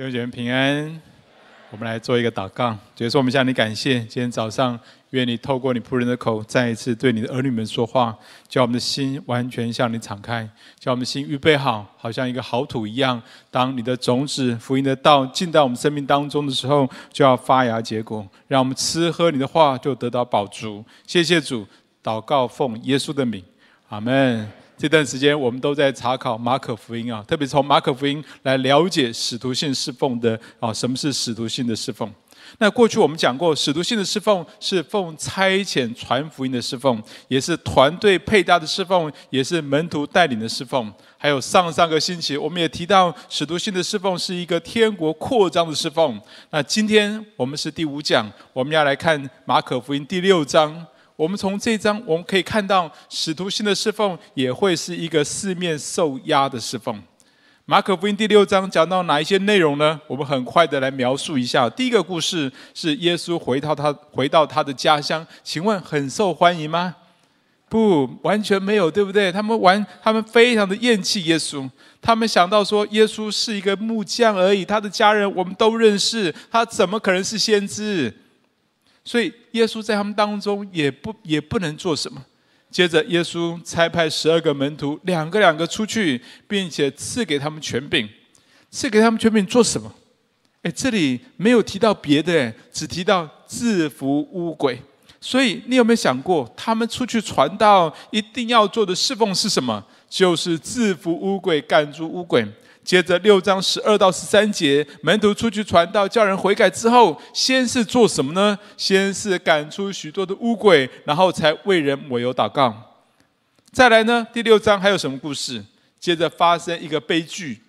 弟兄姐妹平安，我们来做一个祷告。主耶稣，我们向你感谢。今天早上，愿你透过你仆人的口，再一次对你的儿女们说话，叫我们的心完全向你敞开，叫我们的心预备好，好像一个好土一样。当你的种子、福音的道进到我们生命当中的时候，就要发芽结果，让我们吃喝你的话就得到饱足。谢谢主，祷告奉耶稣的名，阿门。这段时间我们都在查考马可福音啊，特别从马可福音来了解使徒性侍奉的啊，什么是使徒性的侍奉？那过去我们讲过，使徒性的侍奉是奉差遣传福音的侍奉，也是团队配搭的侍奉，也是门徒带领的侍奉。还有上上个星期我们也提到，使徒性的侍奉是一个天国扩张的侍奉。那今天我们是第五讲，我们要来看马可福音第六章。我们从这章我们可以看到，使徒性的侍奉也会是一个四面受压的侍奉。马可福音第六章讲到哪一些内容呢？我们很快的来描述一下。第一个故事是耶稣回到他回到他的家乡，请问很受欢迎吗？不，完全没有，对不对？他们完，他们非常的厌弃耶稣。他们想到说，耶稣是一个木匠而已，他的家人我们都认识，他怎么可能是先知？所以耶稣在他们当中也不也不能做什么。接着耶稣差派十二个门徒，两个两个出去，并且赐给他们权柄。赐给他们权柄做什么？哎，这里没有提到别的，只提到制服污鬼。所以你有没有想过，他们出去传道一定要做的侍奉是什么？就是制服污鬼，赶逐污鬼。接着六章十二到十三节，门徒出去传道，叫人悔改之后，先是做什么呢？先是赶出许多的污鬼，然后才为人抹油祷告。再来呢？第六章还有什么故事？接着发生一个悲剧：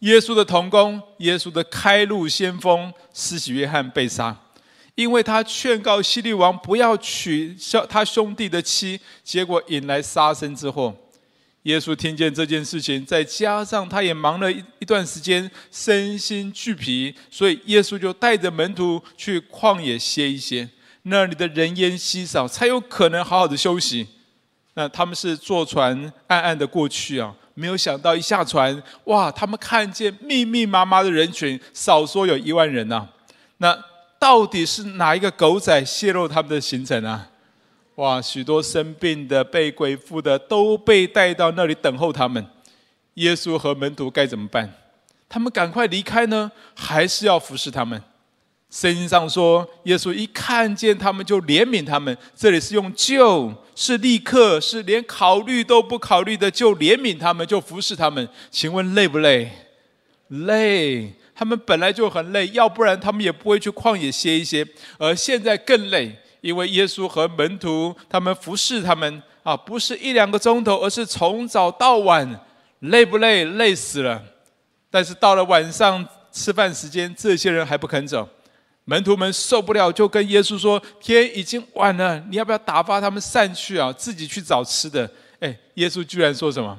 耶稣的同工，耶稣的开路先锋施洗约翰被杀，因为他劝告希律王不要娶他兄弟的妻，结果引来杀身之祸。耶稣听见这件事情，再加上他也忙了一一段时间，身心俱疲，所以耶稣就带着门徒去旷野歇一歇。那里的人烟稀少，才有可能好好的休息。那他们是坐船暗暗的过去啊，没有想到一下船，哇！他们看见密密麻麻的人群，少说有一万人呐。那到底是哪一个狗仔泄露他们的行程啊？哇！许多生病的、被鬼附的都被带到那里等候他们。耶稣和门徒该怎么办？他们赶快离开呢，还是要服侍他们？圣经上说，耶稣一看见他们就怜悯他们。这里是用“救”，是立刻，是连考虑都不考虑的，就怜悯他们，就服侍他们。请问累不累？累。他们本来就很累，要不然他们也不会去旷野歇一歇，而现在更累。因为耶稣和门徒他们服侍他们啊，不是一两个钟头，而是从早到晚，累不累？累死了。但是到了晚上吃饭时间，这些人还不肯走，门徒们受不了，就跟耶稣说：“天已经晚了，你要不要打发他们散去啊？自己去找吃的。”哎，耶稣居然说什么？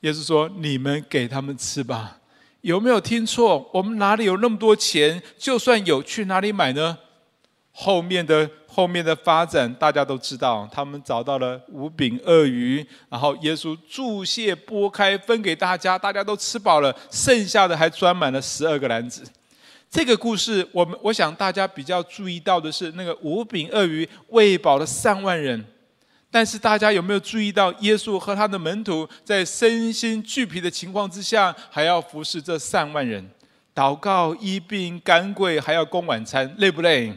耶稣说：“你们给他们吃吧。”有没有听错？我们哪里有那么多钱？就算有，去哪里买呢？后面的后面的发展，大家都知道，他们找到了五饼鳄鱼，然后耶稣祝谢拨开分给大家，大家都吃饱了，剩下的还装满了十二个篮子。这个故事，我们我想大家比较注意到的是，那个五饼鳄鱼喂饱了三万人，但是大家有没有注意到，耶稣和他的门徒在身心俱疲的情况之下，还要服侍这三万人，祷告、医病、赶鬼，还要供晚餐，累不累？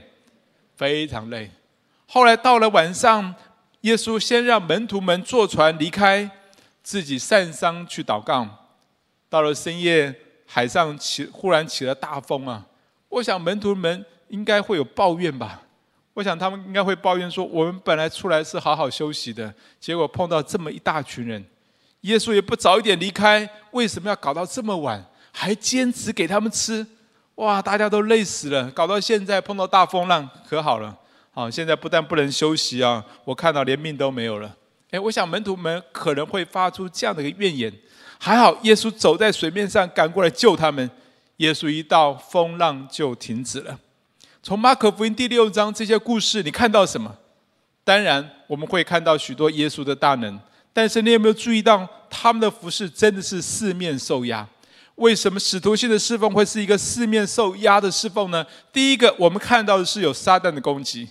非常累。后来到了晚上，耶稣先让门徒们坐船离开，自己散商去祷告。到了深夜，海上起忽然起了大风啊！我想门徒们应该会有抱怨吧？我想他们应该会抱怨说：“我们本来出来是好好休息的，结果碰到这么一大群人。耶稣也不早一点离开，为什么要搞到这么晚，还坚持给他们吃？”哇！大家都累死了，搞到现在碰到大风浪，可好了。好，现在不但不能休息啊，我看到连命都没有了。诶，我想门徒们可能会发出这样的一个怨言。还好耶稣走在水面上赶过来救他们。耶稣一到，风浪就停止了。从马可福音第六章这些故事，你看到什么？当然我们会看到许多耶稣的大能，但是你有没有注意到他们的服饰真的是四面受压？为什么使徒性的侍奉会是一个四面受压的侍奉呢？第一个，我们看到的是有撒旦的攻击。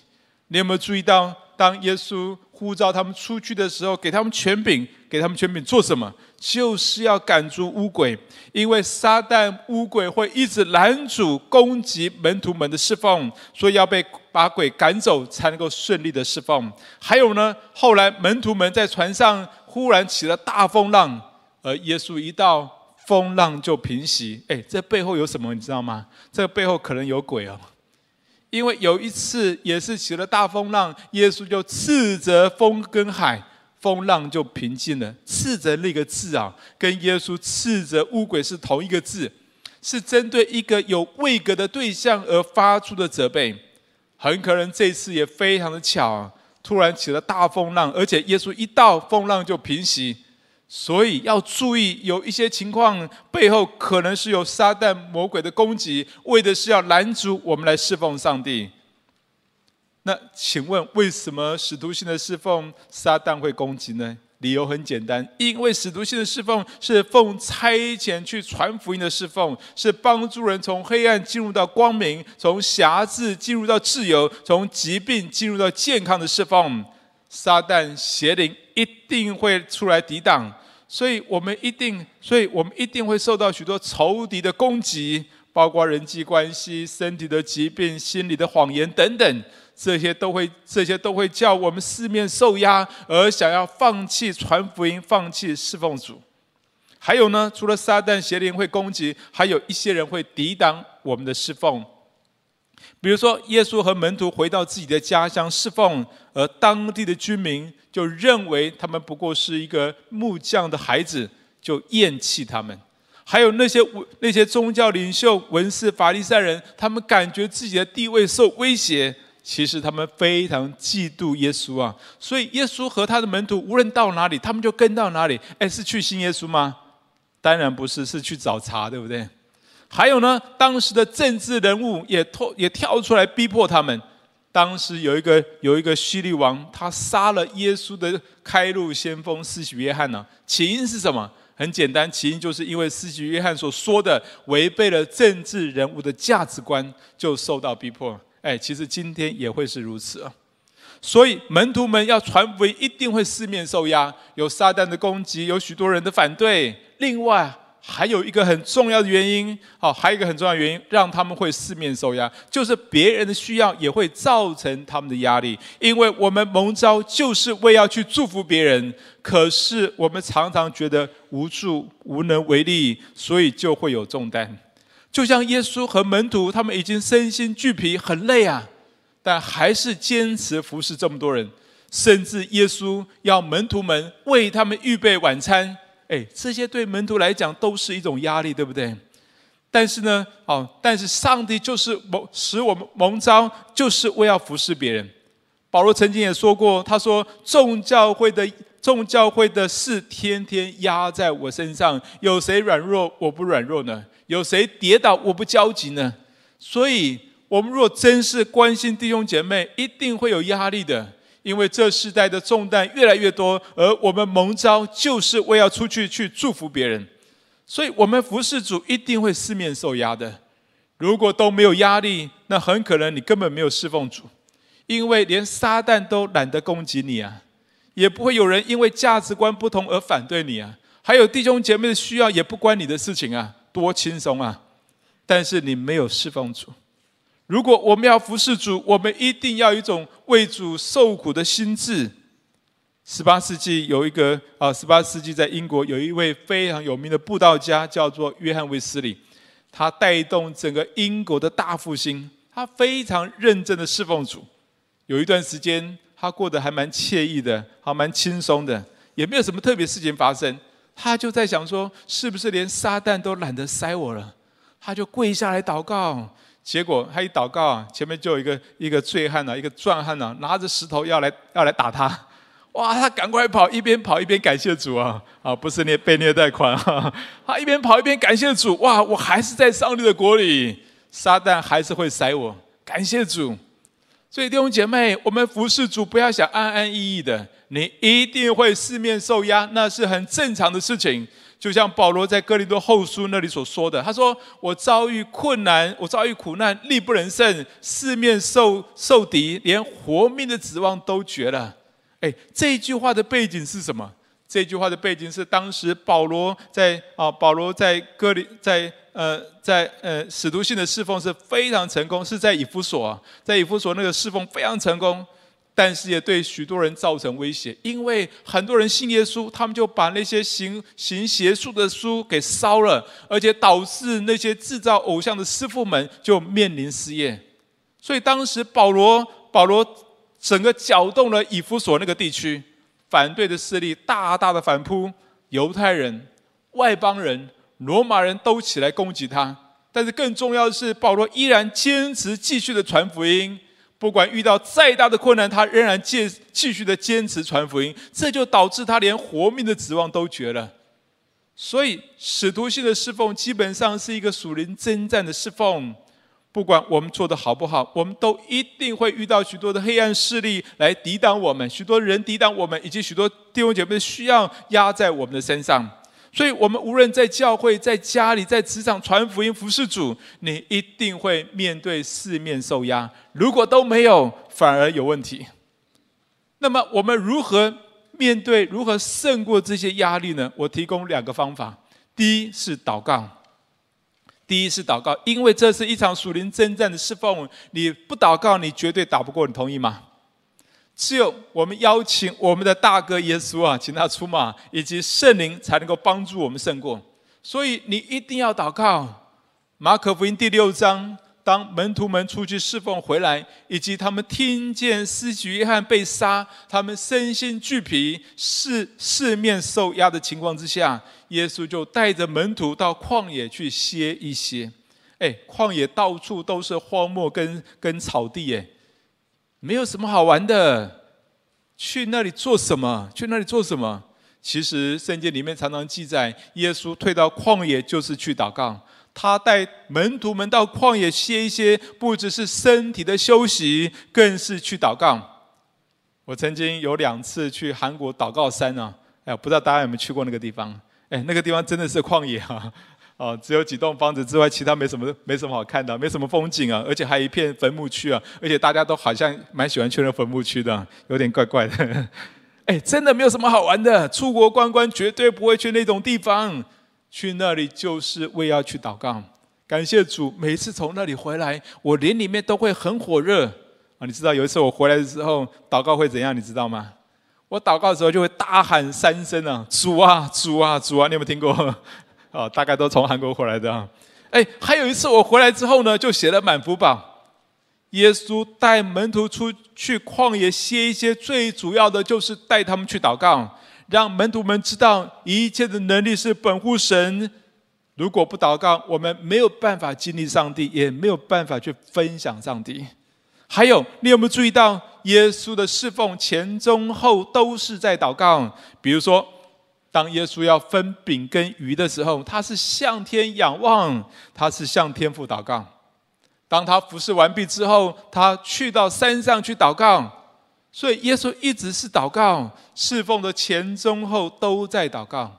你有没有注意到，当耶稣呼召他们出去的时候，给他们权柄，给他们权柄做什么？就是要赶逐污鬼，因为撒旦污鬼会一直拦阻攻击门徒们的侍奉，所以要被把鬼赶走，才能够顺利的侍奉。还有呢，后来门徒们在船上忽然起了大风浪，而耶稣一到，风浪就平息。哎，这背后有什么？你知道吗？这个背后可能有鬼哦，因为有一次也是起了大风浪，耶稣就斥责风跟海。风浪就平静了。斥责那个字啊，跟耶稣斥责乌鬼是同一个字，是针对一个有位格的对象而发出的责备。很可能这次也非常的巧啊，突然起了大风浪，而且耶稣一到，风浪就平息。所以要注意，有一些情况背后可能是有撒旦魔鬼的攻击，为的是要拦阻我们来侍奉上帝。那请问，为什么使徒性的侍奉撒旦会攻击呢？理由很简单，因为使徒性的侍奉是奉差遣去传福音的侍奉，是帮助人从黑暗进入到光明，从辖制进入到自由，从疾病进入到健康的侍奉。撒旦邪灵一定会出来抵挡，所以我们一定，所以我们一定会受到许多仇敌的攻击，包括人际关系、身体的疾病、心理的谎言等等。这些都会，这些都会叫我们四面受压，而想要放弃传福音，放弃侍奉主。还有呢，除了撒旦邪灵会攻击，还有一些人会抵挡我们的侍奉。比如说，耶稣和门徒回到自己的家乡侍奉，而当地的居民就认为他们不过是一个木匠的孩子，就厌弃他们。还有那些那些宗教领袖、文士、法利赛人，他们感觉自己的地位受威胁。其实他们非常嫉妒耶稣啊，所以耶稣和他的门徒无论到哪里，他们就跟到哪里。哎，是去信耶稣吗？当然不是，是去找茬，对不对？还有呢，当时的政治人物也跳也跳出来逼迫他们。当时有一个有一个希律王，他杀了耶稣的开路先锋施洗约翰呢、起因是什么？很简单，起因就是因为施洗约翰所说的违背了政治人物的价值观，就受到逼迫。哎，其实今天也会是如此啊，所以门徒们要传福音，一定会四面受压，有撒旦的攻击，有许多人的反对。另外还有一个很重要的原因，好，还有一个很重要的原因，让他们会四面受压，就是别人的需要也会造成他们的压力。因为我们蒙召就是为要去祝福别人，可是我们常常觉得无助、无能为力，所以就会有重担。就像耶稣和门徒，他们已经身心俱疲，很累啊，但还是坚持服侍这么多人。甚至耶稣要门徒们为他们预备晚餐，哎，这些对门徒来讲都是一种压力，对不对？但是呢，哦，但是上帝就是蒙使我们蒙召，就是为要服侍别人。保罗曾经也说过，他说：“众教会的众教会的事，天天压在我身上，有谁软弱，我不软弱呢？”有谁跌倒，我不焦急呢？所以，我们若真是关心弟兄姐妹，一定会有压力的，因为这世代的重担越来越多，而我们蒙召就是为要出去去祝福别人，所以我们服侍主一定会四面受压的。如果都没有压力，那很可能你根本没有侍奉主，因为连撒旦都懒得攻击你啊，也不会有人因为价值观不同而反对你啊，还有弟兄姐妹的需要也不关你的事情啊。多轻松啊！但是你没有侍奉主。如果我们要服侍主，我们一定要有一种为主受苦的心志。十八世纪有一个啊，十八世纪在英国有一位非常有名的布道家，叫做约翰卫斯理。他带动整个英国的大复兴，他非常认真的侍奉主。有一段时间，他过得还蛮惬意的，还蛮轻松的，也没有什么特别事情发生。他就在想说，是不是连撒旦都懒得塞我了？他就跪下来祷告，结果他一祷告啊，前面就有一个一个醉汉呐，一个壮汉呐，拿着石头要来要来打他。哇，他赶快跑，一边跑一边感谢主啊！啊，不是虐被虐待款啊！他一边跑一边感谢主，哇，我还是在上帝的国里，撒旦还是会塞我，感谢主。所以弟兄姐妹，我们服侍主不要想安安逸逸的。你一定会四面受压，那是很正常的事情。就像保罗在哥林多后书那里所说的，他说：“我遭遇困难，我遭遇苦难，力不能胜，四面受受敌，连活命的指望都绝了。”哎，这一句话的背景是什么？这句话的背景是当时保罗在啊，保罗在哥林在呃在呃使徒性的侍奉是非常成功，是在以弗所，在以弗所那个侍奉非常成功，但是也对许多人造成威胁，因为很多人信耶稣，他们就把那些行行邪术的书给烧了，而且导致那些制造偶像的师傅们就面临失业，所以当时保罗保罗整个搅动了以弗所那个地区。反对的势力大大的反扑，犹太人、外邦人、罗马人都起来攻击他。但是更重要的是，保罗依然坚持继续的传福音，不管遇到再大的困难，他仍然继继续的坚持传福音。这就导致他连活命的指望都绝了。所以，使徒性的侍奉基本上是一个属灵征战的侍奉。不管我们做的好不好，我们都一定会遇到许多的黑暗势力来抵挡我们，许多人抵挡我们，以及许多弟兄姐妹的需要压在我们的身上。所以，我们无论在教会、在家里、在职场传福音、服侍主，你一定会面对四面受压。如果都没有，反而有问题。那么，我们如何面对、如何胜过这些压力呢？我提供两个方法。第一是祷告。第一是祷告，因为这是一场属灵征战的释放。你不祷告，你绝对打不过。你同意吗？只有我们邀请我们的大哥耶稣啊，请他出马，以及圣灵，才能够帮助我们胜过。所以你一定要祷告。马可福音第六章。当门徒们出去侍奉回来，以及他们听见施洗约翰被杀，他们身心俱疲、四四面受压的情况之下，耶稣就带着门徒到旷野去歇一歇。哎，旷野到处都是荒漠跟跟草地，哎，没有什么好玩的。去那里做什么？去那里做什么？其实圣经里面常常记载，耶稣退到旷野就是去祷告。他带门徒们到旷野歇一歇，不只是身体的休息，更是去祷告。我曾经有两次去韩国祷告山啊，哎，不知道大家有没有去过那个地方？哎，那个地方真的是旷野啊，哦，只有几栋房子之外，其他没什么，没什么好看的，没什么风景啊，而且还一片坟墓区啊，而且大家都好像蛮喜欢去那坟墓区的，有点怪怪的。哎，真的没有什么好玩的，出国观光绝对不会去那种地方。去那里就是为要去祷告，感谢主。每次从那里回来，我灵里面都会很火热啊！你知道有一次我回来的时候，祷告会怎样？你知道吗？我祷告的时候就会大喊三声啊：“主啊，主啊，主啊！”你有没有听过？啊，大概都从韩国回来的啊。哎，还有一次我回来之后呢，就写了满福宝。耶稣带门徒出去旷野歇一歇，最主要的就是带他们去祷告。让门徒们知道，一切的能力是本乎神。如果不祷告，我们没有办法经历上帝，也没有办法去分享上帝。还有，你有没有注意到，耶稣的侍奉前中后都是在祷告？比如说，当耶稣要分饼跟鱼的时候，他是向天仰望，他是向天父祷告。当他服侍完毕之后，他去到山上去祷告。所以耶稣一直是祷告，侍奉的前中后都在祷告。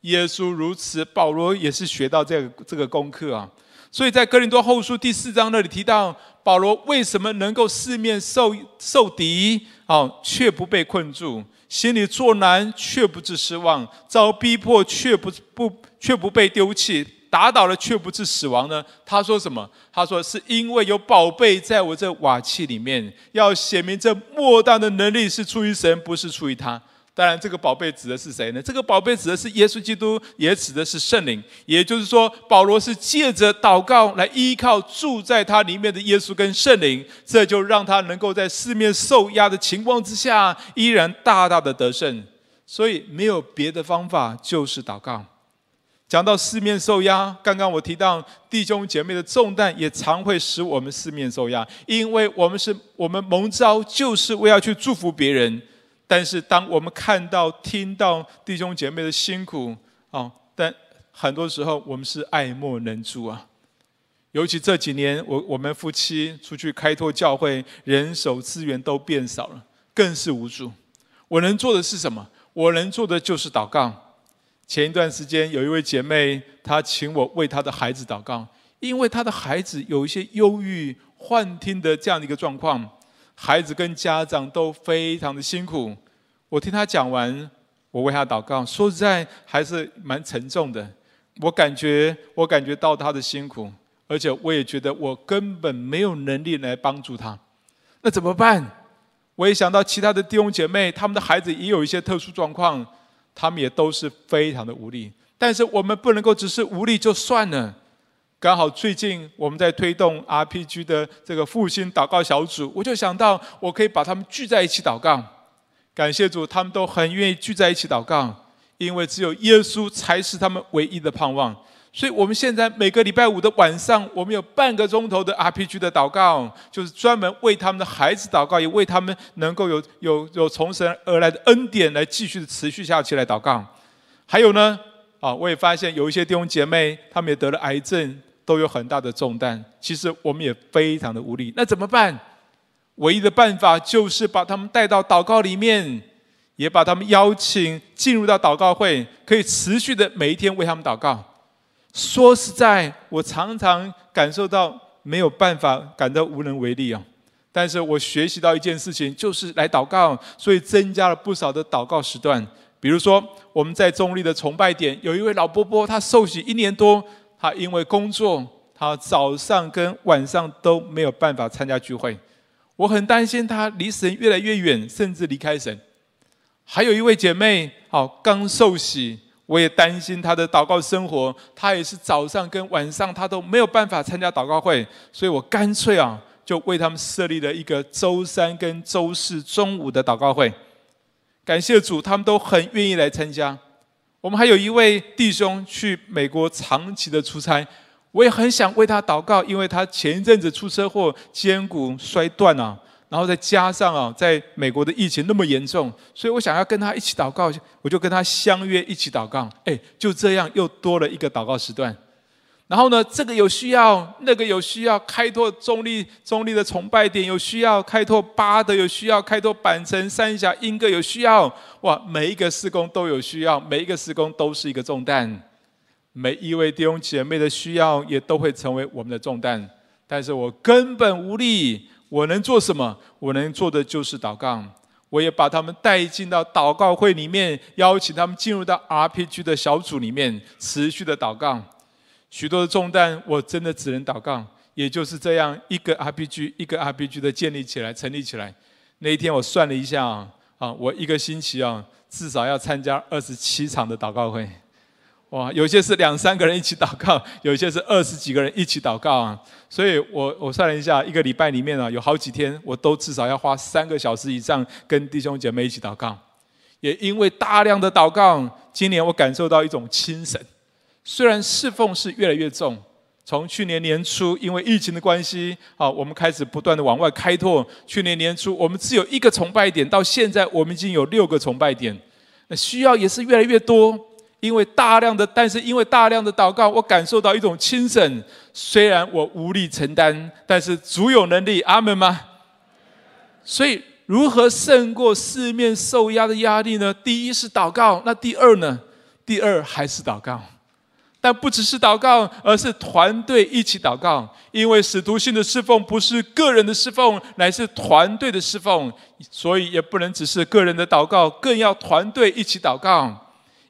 耶稣如此，保罗也是学到这个这个功课啊。所以在哥林多后书第四章那里提到，保罗为什么能够四面受受敌，哦，却不被困住；心里作难，却不致失望；遭逼迫，却不不却不被丢弃。打倒了却不致死亡呢？他说什么？他说是因为有宝贝在我这瓦器里面，要显明这莫大的能力是出于神，不是出于他。当然，这个宝贝指的是谁呢？这个宝贝指的是耶稣基督，也指的是圣灵。也就是说，保罗是借着祷告来依靠住在他里面的耶稣跟圣灵，这就让他能够在四面受压的情况之下，依然大大的得胜。所以，没有别的方法，就是祷告。讲到四面受压，刚刚我提到弟兄姐妹的重担也常会使我们四面受压，因为我们是我们蒙召就是为要去祝福别人，但是当我们看到听到弟兄姐妹的辛苦啊，但很多时候我们是爱莫能助啊。尤其这几年，我我们夫妻出去开拓教会，人手资源都变少了，更是无助。我能做的是什么？我能做的就是祷告。前一段时间有一位姐妹，她请我为她的孩子祷告，因为她的孩子有一些忧郁、幻听的这样的一个状况，孩子跟家长都非常的辛苦。我听他讲完，我为他祷告，说实在还是蛮沉重的。我感觉，我感觉到他的辛苦，而且我也觉得我根本没有能力来帮助他。那怎么办？我也想到其他的弟兄姐妹，他们的孩子也有一些特殊状况，他们也都是非常的无力。但是我们不能够只是无力就算了。刚好最近我们在推动 RPG 的这个复兴祷告小组，我就想到我可以把他们聚在一起祷告。感谢主，他们都很愿意聚在一起祷告，因为只有耶稣才是他们唯一的盼望。所以我们现在每个礼拜五的晚上，我们有半个钟头的 RPG 的祷告，就是专门为他们的孩子祷告，也为他们能够有有有从神而来的恩典来继续的持续下去来祷告。还有呢，啊，我也发现有一些弟兄姐妹，他们也得了癌症，都有很大的重担。其实我们也非常的无力，那怎么办？唯一的办法就是把他们带到祷告里面，也把他们邀请进入到祷告会，可以持续的每一天为他们祷告。说实在，我常常感受到没有办法，感到无能为力啊。但是我学习到一件事情，就是来祷告，所以增加了不少的祷告时段。比如说，我们在中立的崇拜点，有一位老伯伯，他受洗一年多，他因为工作，他早上跟晚上都没有办法参加聚会。我很担心他离神越来越远，甚至离开神。还有一位姐妹，好刚受洗。我也担心她的祷告生活，她也是早上跟晚上她都没有办法参加祷告会，所以我干脆啊，就为他们设立了一个周三跟周四中午的祷告会。感谢主，他们都很愿意来参加。我们还有一位弟兄去美国长期的出差，我也很想为他祷告，因为他前一阵子出车祸，肩骨摔断了。然后再加上啊，在美国的疫情那么严重，所以我想要跟他一起祷告，我就跟他相约一起祷告。哎，就这样又多了一个祷告时段。然后呢，这个有需要，那个有需要，开拓中立中立的崇拜点有需要，开拓八德有需要，开拓板城三峡英歌有需要。哇，每一个施工都有需要，每一个施工都是一个重担。每一位弟兄姐妹的需要也都会成为我们的重担，但是我根本无力。我能做什么？我能做的就是祷告。我也把他们带进到祷告会里面，邀请他们进入到 RPG 的小组里面，持续的祷告。许多的重担，我真的只能祷告。也就是这样，一个 RPG 一个 RPG 的建立起来、成立起来。那一天我算了一下啊，啊，我一个星期啊，至少要参加二十七场的祷告会。哇，有些是两三个人一起祷告，有些是二十几个人一起祷告啊。所以我我算了一下，一个礼拜里面啊，有好几天我都至少要花三个小时以上跟弟兄姐妹一起祷告。也因为大量的祷告，今年我感受到一种精神。虽然侍奉是越来越重，从去年年初因为疫情的关系啊，我们开始不断的往外开拓。去年年初我们只有一个崇拜点，到现在我们已经有六个崇拜点，那需要也是越来越多。因为大量的，但是因为大量的祷告，我感受到一种轻省。虽然我无力承担，但是主有能力。阿门吗？所以，如何胜过四面受压的压力呢？第一是祷告，那第二呢？第二还是祷告，但不只是祷告，而是团队一起祷告。因为使徒性的侍奉不是个人的侍奉，乃是团队的侍奉，所以也不能只是个人的祷告，更要团队一起祷告。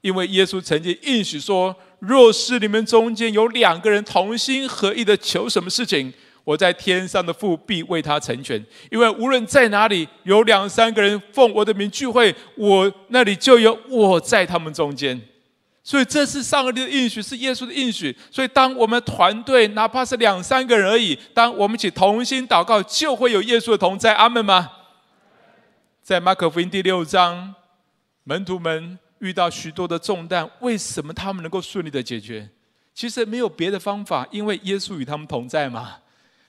因为耶稣曾经应许说：“若是你们中间有两个人同心合意的求什么事情，我在天上的父必为他成全。因为无论在哪里有两三个人奉我的名聚会，我那里就有我在他们中间。所以这是上帝的应许，是耶稣的应许。所以当我们团队哪怕是两三个人而已，当我们一起同心祷告，就会有耶稣的同在。阿门吗？在马可福音第六章，门徒们。遇到许多的重担，为什么他们能够顺利的解决？其实没有别的方法，因为耶稣与他们同在嘛。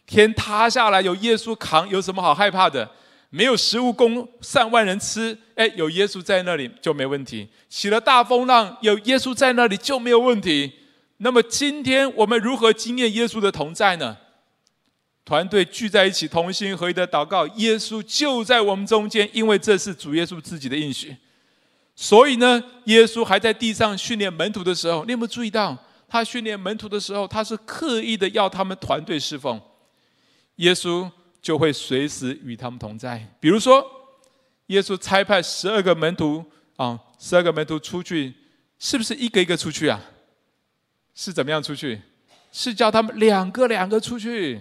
天塌下来有耶稣扛，有什么好害怕的？没有食物供上万人吃，哎，有耶稣在那里就没问题。起了大风浪，有耶稣在那里就没有问题。那么今天我们如何经验耶稣的同在呢？团队聚在一起，同心合一的祷告，耶稣就在我们中间，因为这是主耶稣自己的应许。所以呢，耶稣还在地上训练门徒的时候，你有没有注意到，他训练门徒的时候，他是刻意的要他们团队侍奉，耶稣就会随时与他们同在。比如说，耶稣差派十二个门徒啊，十二个门徒出去，是不是一个一个出去啊？是怎么样出去？是叫他们两个两个出去。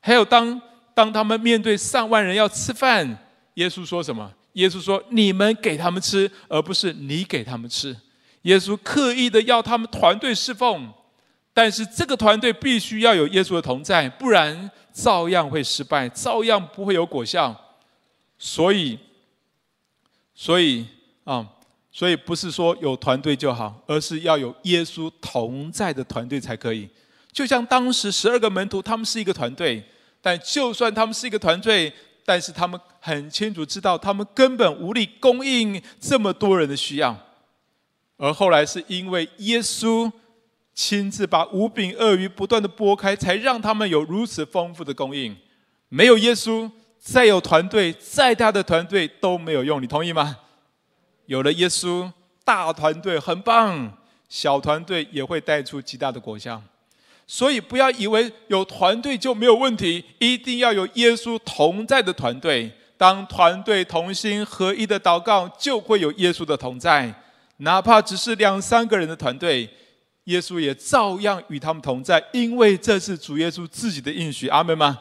还有当当他们面对上万人要吃饭，耶稣说什么？耶稣说：“你们给他们吃，而不是你给他们吃。”耶稣刻意的要他们团队侍奉，但是这个团队必须要有耶稣的同在，不然照样会失败，照样不会有果效。所以，所以啊，所以不是说有团队就好，而是要有耶稣同在的团队才可以。就像当时十二个门徒，他们是一个团队，但就算他们是一个团队。但是他们很清楚知道，他们根本无力供应这么多人的需要。而后来是因为耶稣亲自把五饼鳄鱼不断的拨开，才让他们有如此丰富的供应。没有耶稣，再有团队，再大的团队都没有用。你同意吗？有了耶稣，大团队很棒，小团队也会带出极大的果效。所以不要以为有团队就没有问题，一定要有耶稣同在的团队。当团队同心合一的祷告，就会有耶稣的同在。哪怕只是两三个人的团队，耶稣也照样与他们同在，因为这是主耶稣自己的应许。阿门吗？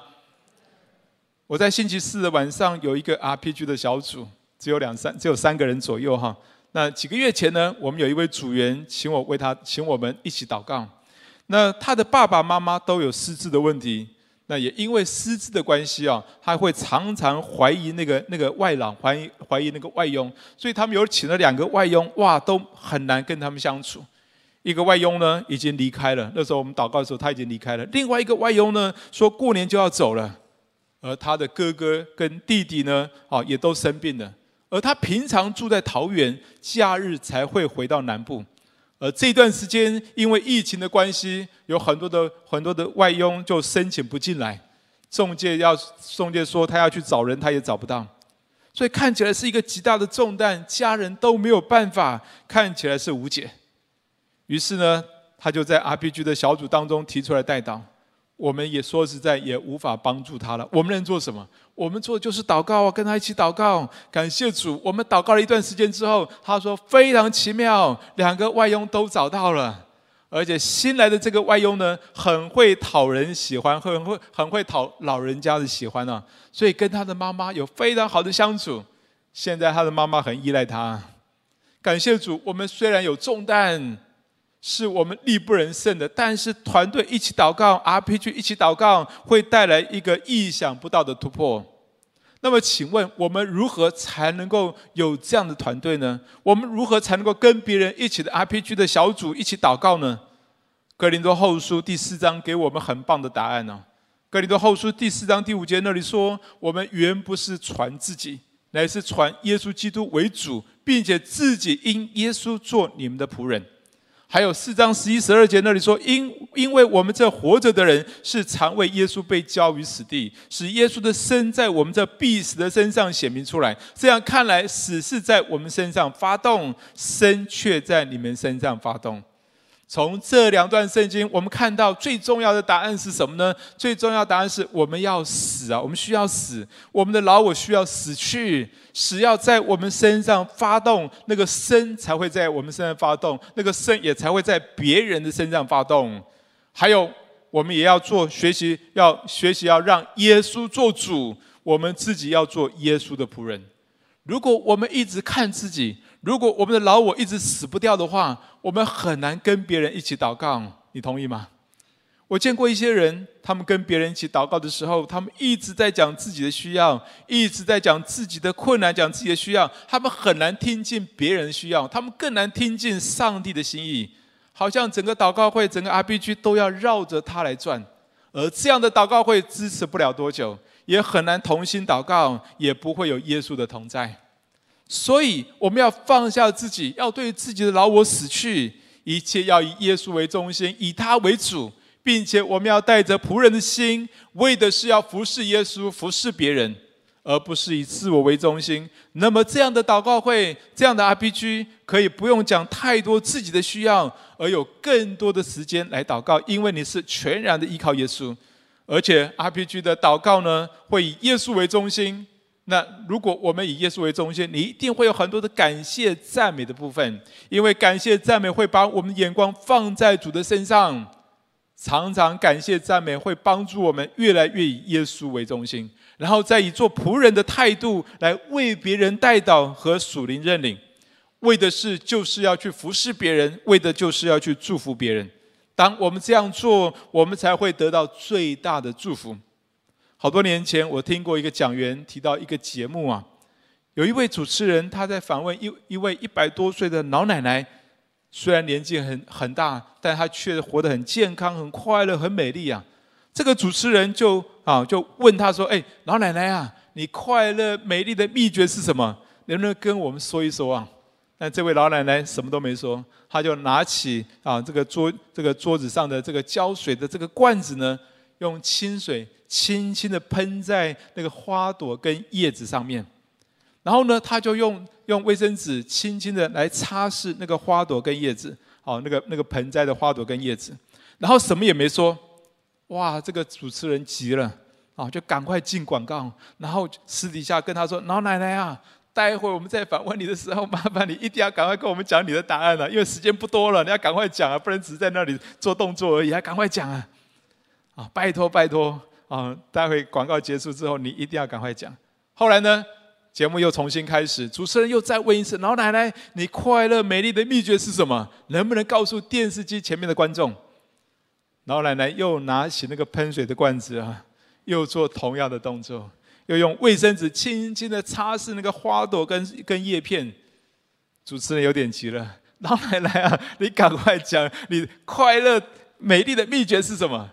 我在星期四的晚上有一个 RPG 的小组，只有两三，只有三个人左右哈。那几个月前呢，我们有一位组员请我为他，请我们一起祷告。那他的爸爸妈妈都有失智的问题，那也因为失智的关系啊，他会常常怀疑那个那个外郎，怀疑怀疑那个外佣，所以他们有请了两个外佣，哇，都很难跟他们相处。一个外佣呢已经离开了，那时候我们祷告的时候他已经离开了。另外一个外佣呢说过年就要走了，而他的哥哥跟弟弟呢，啊也都生病了，而他平常住在桃园，假日才会回到南部。而这段时间，因为疫情的关系，有很多的很多的外佣就申请不进来，中介要中介说他要去找人，他也找不到，所以看起来是一个极大的重担，家人都没有办法，看起来是无解。于是呢，他就在 RPG 的小组当中提出来代祷。我们也说实在也无法帮助他了。我们能做什么？我们做就是祷告啊，跟他一起祷告，感谢主。我们祷告了一段时间之后，他说非常奇妙，两个外佣都找到了，而且新来的这个外佣呢，很会讨人喜欢，很会很会讨老人家的喜欢啊，所以跟他的妈妈有非常好的相处。现在他的妈妈很依赖他，感谢主。我们虽然有重担。是我们力不能胜的，但是团队一起祷告，RPG 一起祷告，会带来一个意想不到的突破。那么，请问我们如何才能够有这样的团队呢？我们如何才能够跟别人一起的 RPG 的小组一起祷告呢？格林多后书第四章给我们很棒的答案呢、哦。哥林多后书第四章第五节那里说：“我们原不是传自己，乃是传耶稣基督为主，并且自己因耶稣做你们的仆人。”还有四章十一、十二节那里说，因因为我们这活着的人是常为耶稣被交于死地，使耶稣的生在我们这必死的身上显明出来。这样看来，死是在我们身上发动，生却在你们身上发动。从这两段圣经，我们看到最重要的答案是什么呢？最重要的答案是我们要死啊！我们需要死，我们的老我需要死去，死要在我们身上发动，那个生才会在我们身上发动，那个生也才会在别人的身上发动。还有，我们也要做学习，要学习要让耶稣做主，我们自己要做耶稣的仆人。如果我们一直看自己，如果我们的老我一直死不掉的话，我们很难跟别人一起祷告。你同意吗？我见过一些人，他们跟别人一起祷告的时候，他们一直在讲自己的需要，一直在讲自己的困难，讲自己的需要。他们很难听进别人的需要，他们更难听进上帝的心意。好像整个祷告会、整个 RPG 都要绕着他来转，而这样的祷告会支持不了多久，也很难同心祷告，也不会有耶稣的同在。所以，我们要放下自己，要对自己的老我死去，一切要以耶稣为中心，以他为主，并且我们要带着仆人的心，为的是要服侍耶稣，服侍别人。而不是以自我为中心。那么这样的祷告会，这样的 RPG 可以不用讲太多自己的需要，而有更多的时间来祷告，因为你是全然的依靠耶稣。而且 RPG 的祷告呢，会以耶稣为中心。那如果我们以耶稣为中心，你一定会有很多的感谢赞美的部分，因为感谢赞美会把我们眼光放在主的身上。常常感谢赞美会帮助我们越来越以耶稣为中心。然后再以做仆人的态度来为别人代祷和属灵认领，为的是就是要去服侍别人，为的就是要去祝福别人。当我们这样做，我们才会得到最大的祝福。好多年前，我听过一个讲员提到一个节目啊，有一位主持人他在访问一一位一百多岁的老奶奶，虽然年纪很很大，但她却活得很健康、很快乐、很美丽啊。这个主持人就啊，就问他说：“哎，老奶奶啊，你快乐美丽的秘诀是什么？能不能跟我们说一说啊？”但这位老奶奶什么都没说，她就拿起啊这个桌这个桌子上的这个浇水的这个罐子呢，用清水轻轻的喷在那个花朵跟叶子上面，然后呢，他就用用卫生纸轻轻的来擦拭那个花朵跟叶子，哦，那个那个盆栽的花朵跟叶子，然后什么也没说。哇，这个主持人急了啊，就赶快进广告，然后私底下跟他说：“老奶奶啊，待会儿我们再访问你的时候，麻烦你一定要赶快跟我们讲你的答案了，因为时间不多了，你要赶快讲啊，不能只是在那里做动作而已，还赶快讲啊！啊，拜托拜托啊！待会广告结束之后，你一定要赶快讲。后来呢，节目又重新开始，主持人又再问一次：老奶奶，你快乐美丽的秘诀是什么？能不能告诉电视机前面的观众？”老奶奶又拿起那个喷水的罐子啊，又做同样的动作，又用卫生纸轻轻的擦拭那个花朵跟跟叶片。主持人有点急了，老奶奶啊，你赶快讲，你快乐美丽的秘诀是什么？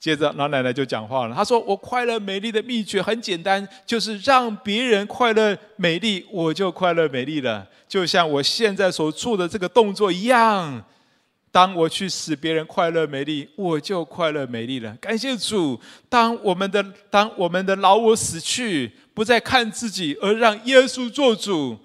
接着老奶奶就讲话了，她说：“我快乐美丽的秘诀很简单，就是让别人快乐美丽，我就快乐美丽了，就像我现在所做的这个动作一样。”当我去使别人快乐美丽，我就快乐美丽了。感谢主，当我们的当我们的老我死去，不再看自己，而让耶稣做主，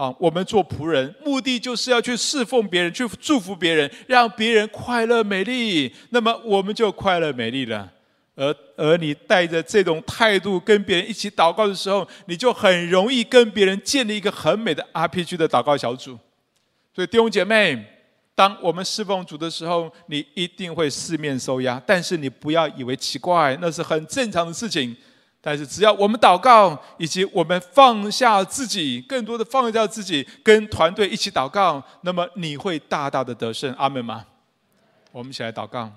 啊，我们做仆人，目的就是要去侍奉别人，去祝福别人，让别人快乐美丽，那么我们就快乐美丽了。而而你带着这种态度跟别人一起祷告的时候，你就很容易跟别人建立一个很美的 RPG 的祷告小组。所以弟兄姐妹。当我们侍奉主的时候，你一定会四面受压，但是你不要以为奇怪，那是很正常的事情。但是只要我们祷告，以及我们放下自己，更多的放下自己，跟团队一起祷告，那么你会大大的得胜。阿门吗？我们一起来祷告，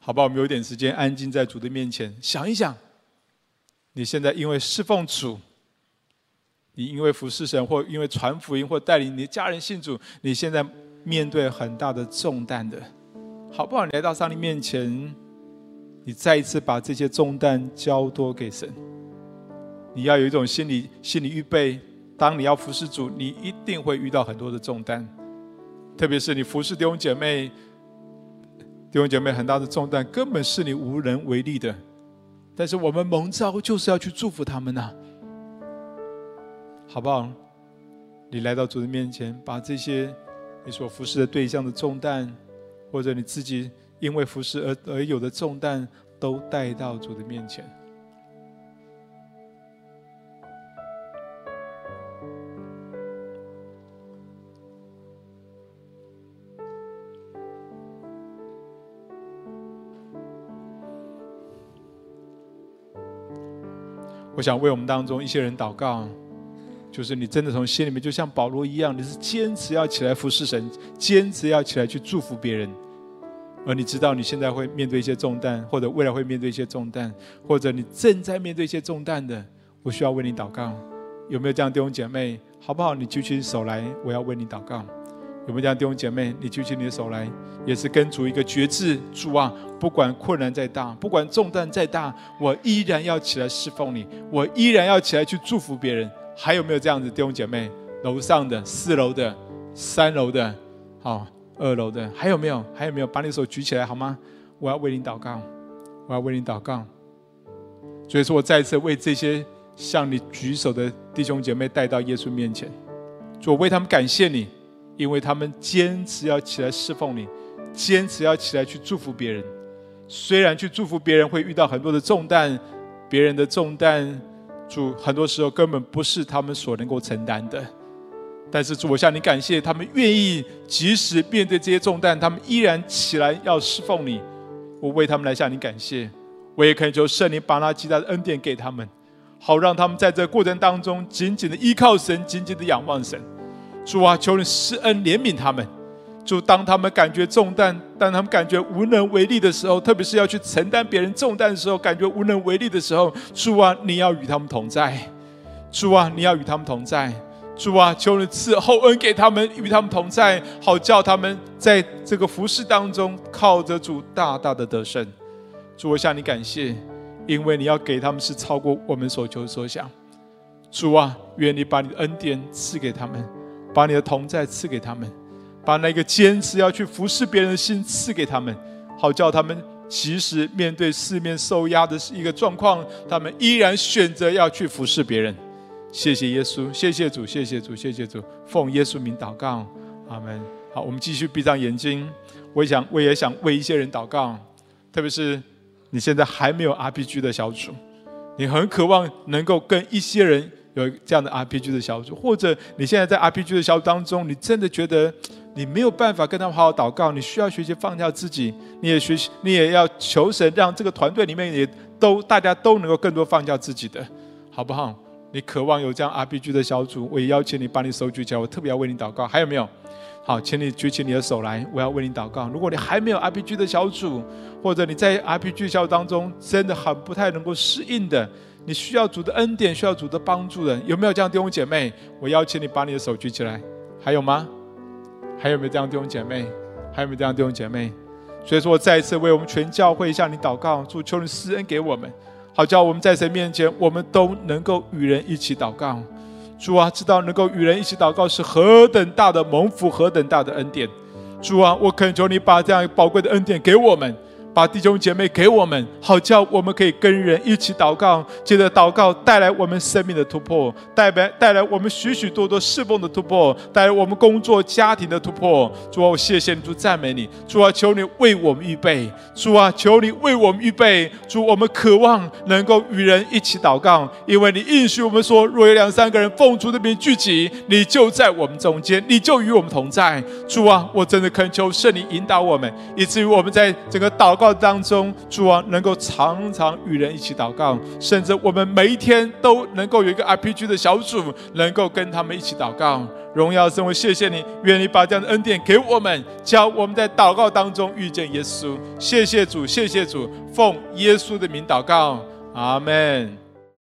好吧？我们有点时间，安静在主的面前，想一想，你现在因为侍奉主。你因为服侍神，或因为传福音，或带领你的家人信主，你现在面对很大的重担的，好不好？你来到上帝面前，你再一次把这些重担交托给神。你要有一种心理心理预备，当你要服侍主，你一定会遇到很多的重担，特别是你服侍弟兄姐妹，弟兄姐妹很大的重担，根本是你无能为力的。但是我们蒙召就是要去祝福他们呐、好不好？你来到主的面前，把这些你所服侍的对象的重担，或者你自己因为服侍而而有的重担，都带到主的面前。我想为我们当中一些人祷告。就是你真的从心里面，就像保罗一样，你是坚持要起来服侍神，坚持要起来去祝福别人。而你知道你现在会面对一些重担，或者未来会面对一些重担，或者你正在面对一些重担的，我需要为你祷告。有没有这样弟兄姐妹？好不好？你举起手来，我要为你祷告。有没有这样弟兄姐妹？你举起你的手来，也是跟主一个决志。主啊，不管困难再大，不管重担再大，我依然要起来侍奉你，我依然要起来去祝福别人。还有没有这样子弟兄姐妹？楼上的、四楼的、三楼的、好，二楼的，还有没有？还有没有？把你手举起来好吗？我要为你祷告，我要为你祷告。所以说我再一次为这些向你举手的弟兄姐妹带到耶稣面前，主，我为他们感谢你，因为他们坚持要起来侍奉你，坚持要起来去祝福别人。虽然去祝福别人会遇到很多的重担，别人的重担，主很多时候根本不是他们所能够承担的。但是主，我向你感谢，他们愿意即使面对这些重担，他们依然起来要侍奉你。我为他们来向你感谢。我也恳求圣灵把那极大的恩典给他们，好让他们在这过程当中紧紧的依靠神，紧紧的仰望神。主啊，求你施恩怜悯他们。主，当他们感觉重担，当他们感觉无能为力的时候，特别是要去承担别人重担的时候，感觉无能为力的时候，主啊，你要与他们同在。主啊，你要与他们同在。主啊，求你赐厚恩给他们，与他们同在，好叫他们在这个服侍当中靠着主大大的得胜。主，我向你感谢，因为你要给他们是超过我们所求所想。主啊，愿你把你的恩典赐给他们，把你的同在赐给他们，把那个坚持要去服侍别人的心赐给他们，好叫他们即使面对四面受压的一个状况，他们依然选择要去服侍别人。谢谢耶稣，谢谢主，谢谢主，谢谢主，奉耶稣名祷告，阿门。好，我们继续闭上眼睛。我也想，我也想为一些人祷告，特别是。你现在还没有 RPG 的小组，你很渴望能够跟一些人有这样的 RPG 的小组，或者你现在在 RPG 的小组当中，你真的觉得你没有办法跟他们好好祷告，你需要学习放下自己，你也学习，你也要求神让这个团队里面也都大家都能够更多放下自己的，好不好？你渴望有这样 RPG 的小组，我也邀请你把你手举起来，我特别要为你祷告。还有没有？好，请你举起你的手来，我要为你祷告。如果你还没有 RPG 的小组，或者你在 RPG 小组当中真的很不太能够适应的，你需要主的恩典，需要主的帮助的，有没有这样弟兄姐妹？我邀请你把你的手举起来。还有吗？还有没有这样弟兄姐妹？还有没有这样弟兄姐妹？所以说我再一次为我们全教会向你祷告，主求你施恩给我们，好叫我们在神面前，我们都能够与人一起祷告。主啊，知道能够与人一起祷告是何等大的蒙福，何等大的恩典。主啊，我恳求你把这样宝贵的恩典给我们。把弟兄姐妹给我们，好叫我们可以跟人一起祷告，接着祷告带来我们生命的突破，带来带来我们许许多多侍奉的突破，带来我们工作家庭的突破。主啊，我谢谢你，主赞美你。主啊，求你为我们预备。主啊，求你为我们预备。主，我们渴望能够与人一起祷告，因为你应许我们说，若有两三个人奉主的名聚集，你就在我们中间，你就与我们同在。主啊，我真的恳求圣灵引导我们，以至于我们在整个祷。告当中，主啊，能够常常与人一起祷告，甚至我们每一天都能够有一个 RPG 的小组，能够跟他们一起祷告。荣耀神，我谢谢你，愿你把这样的恩典给我们，叫我们在祷告当中遇见耶稣。谢谢主，谢谢主，奉耶稣的名祷告，阿门。